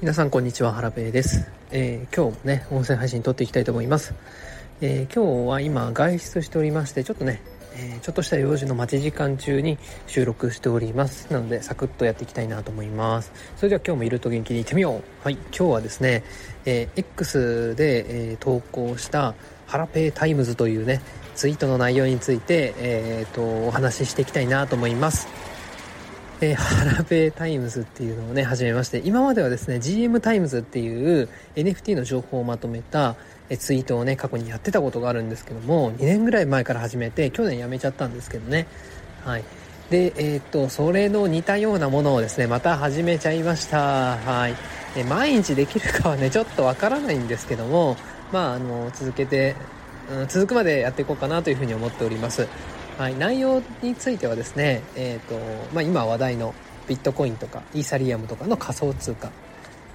皆さんこんにちはハラペーです、えー、今日もね音声配信撮っていきたいと思います、えー、今日は今外出しておりましてちょっとね、えー、ちょっとした用事の待ち時間中に収録しております。なのでサクッとやっていきたいなと思います。それでは今日もいると元気にいってみよう。はい今日はですね、え X で、え投稿したハラペータイムズというねツイートの内容について、えーとお話ししていきたいなと思います。えー、ハラペタイムズっていうのをね、始めまして、今まではですね、GM タイムズっていう NFT の情報をまとめたツイートをね、過去にやってたことがあるんですけども、2年ぐらい前から始めて、去年やめちゃったんですけどね。はい。で、えー、っと、それの似たようなものをですね、また始めちゃいました。はい。え毎日できるかはね、ちょっとわからないんですけども、まあ、あの、続けて、うん、続くまでやっていこうかなというふうに思っております。はい、内容についてはですね、えーとまあ、今話題のビットコインとかイーサリアムとかの仮想通貨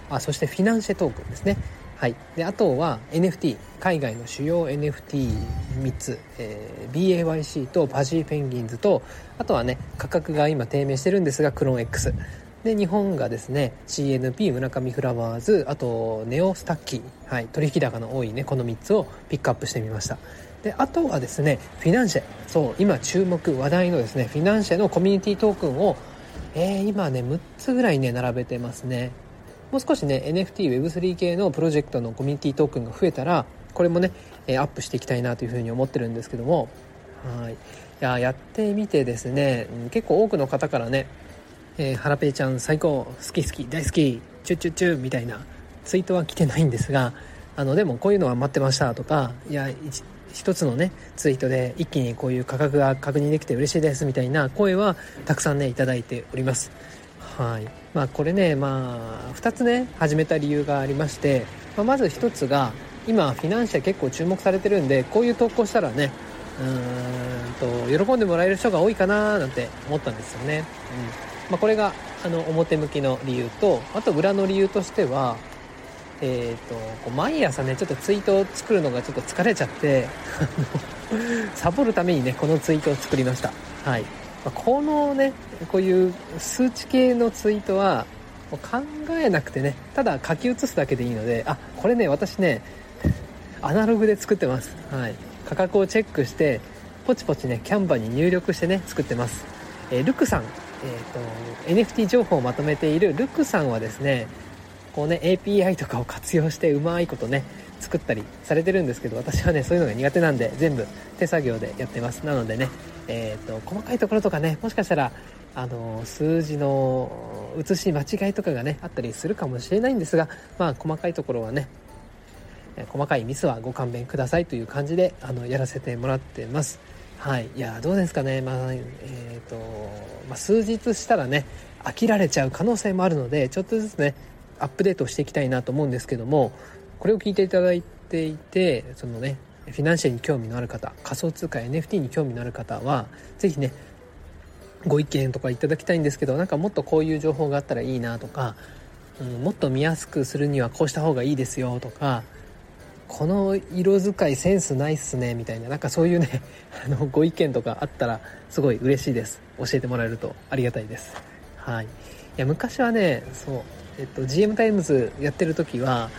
あそしてフィナンシェトークンですね、はい、であとは NFT 海外の主要 NFT3 つ、えー、BAYC とパジーペンギンズとあとはね価格が今低迷してるんですがクローン X で日本がですね CNP 村上フラワーズあとネオスタッキー、はい、取引高の多いねこの3つをピックアップしてみました。であとはですねフィナンシェ。そう今注目話題のですねフィナンシェのコミュニティトークンを、えー、今ね6つぐらいね並べてますね。もう少しね NFTWeb3 系のプロジェクトのコミュニティトークンが増えたらこれもねえアップしていきたいなというふうに思ってるんですけども。はい。いややってみてですね結構多くの方からねえー、ハラペイちゃん最高好き好き大好きチュチュチュみたいなツイートは来てないんですがあのでもこういうのは待ってましたとかいや一つのねツイートで一気にこういう価格が確認できて嬉しいですみたいな声はたくさんね頂いております。はい。まあこれねまあ2つね始めた理由がありまして、まあ、まず1つが今フィナンシェ結構注目されてるんでこういう投稿したらねうんと喜んでもらえる人が多いかななんて思ったんですよね、うん。まあ、これがあの表向きの理由とあと裏の理由としてはえーと、こう毎朝ねちょっとツイートを作るのがちょっと疲れちゃって サボるためにねこのツイートを作りました。はい、このねこういう数値系のツイートは考えなくてねただ書き写すだけでいいのであこれね私ねアナログで作ってます。はい。価格をチェックしてポチポチねキャンバに入力してね作ってます。えー、ルクさん、えー、と NFT 情報をまとめているルクさんはですねこうね API とかを活用してうまいことね作ったりされてるんですけど私はねそういうのが苦手なんで全部手作業でやってます。なのでねえっ、ー、と細かいところとかねもしかしたらあの数字の写し間違いとかがねあったりするかもしれないんですがまあ細かいところはね細かいミスはご勘弁くださいという感じであのやらせてもらってます。はい。いやどうですかね。まあえっ、ー、と、まあ、数日したらね飽きられちゃう可能性もあるのでちょっとずつねアップデートしていきたいなと思うんですけどもこれを聞いていただいていてそのねフィナンシェに興味のある方仮想通貨 NFT に興味のある方は是非ねご意見とかいただきたいんですけどなんかもっとこういう情報があったらいいなとか、うん、もっと見やすくするにはこうした方がいいですよとかこの色使いセンスないっすねみたいななんかそういうね あのご意見とかあったらすごい嬉しいです。教えてもらえるとありがたいです。はい。や昔はねそうえっと、GM タイムズやってる時は、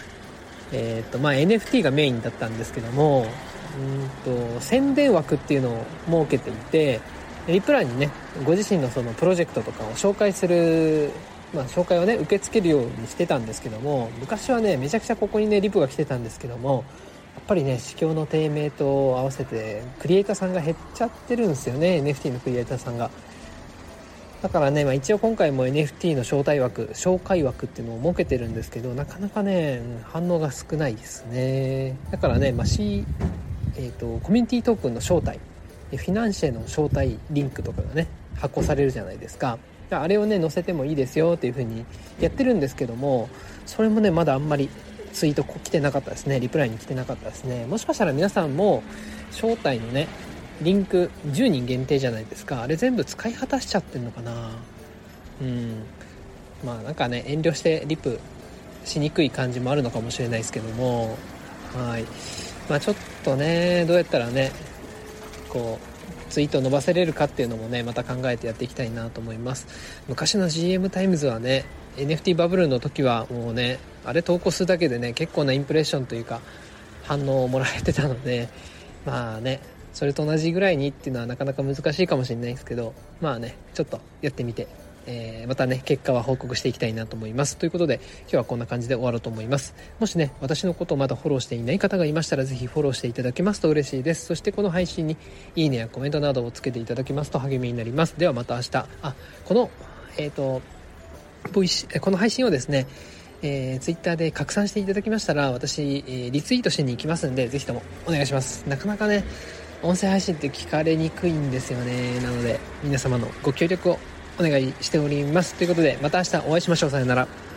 えっとまあ、NFT がメインだったんですけどもうんと宣伝枠っていうのを設けていてリプ欄にねご自身のそのプロジェクトとかを紹介する、まあ、紹介をね受け付けるようにしてたんですけども昔はねめちゃくちゃここにねリプが来てたんですけどもやっぱりね市況の低迷と合わせてクリエイターさんが減っちゃってるんですよね NFT のクリエイターさんが。だからね、まあ、一応今回も NFT の招待枠紹介枠っていうのを設けてるんですけどなかなかね反応が少ないですね。だからね、まあ C えーと、コミュニティトークンの招待フィナンシェの招待リンクとかがね発行されるじゃないですか。あれをね載せてもいいですよっていう風にやってるんですけどもそれもねまだあんまりツイート来てなかったですねリプライに来てなかったですね。もしかしたら皆さんも招待のねリンク10人限定じゃないですか。あれ全部使い果たしちゃってんのかな。うん。まあなんかね遠慮してリプしにくい感じもあるのかもしれないですけども。はい。まあちょっとねどうやったらねこうツイート伸ばせれるかっていうのもねまた考えてやっていきたいなと思います。昔の GM タイムズはね NFT バブルの時はもうねあれ投稿するだけでね結構なインプレッションというか反応をもらえてたのでまあねそれと同じぐらいにっていうのはなかなか難しいかもしれないですけどまあねちょっとやってみてえー、またね、結果は報告していきたいなと思います。ということで、今日はこんな感じで終わろうと思います。もしね、私のことをまだフォローしていない方がいましたら、ぜひフォローしていただけますと嬉しいです。そしてこの配信にいいねやコメントなどをつけていただきますと励みになります。ではまた明日、あ、この、えっ、ー、と、ボイシこの配信をですね、えー、ツイッターで拡散していただきましたら、私、えー、リツイートしに行きますんで、ぜひともお願いします。なかなかね、音声配信って聞かれにくいんですよね。なので、皆様のご協力をお願いしております。ということで、また明日お会いしましょう。さよなら。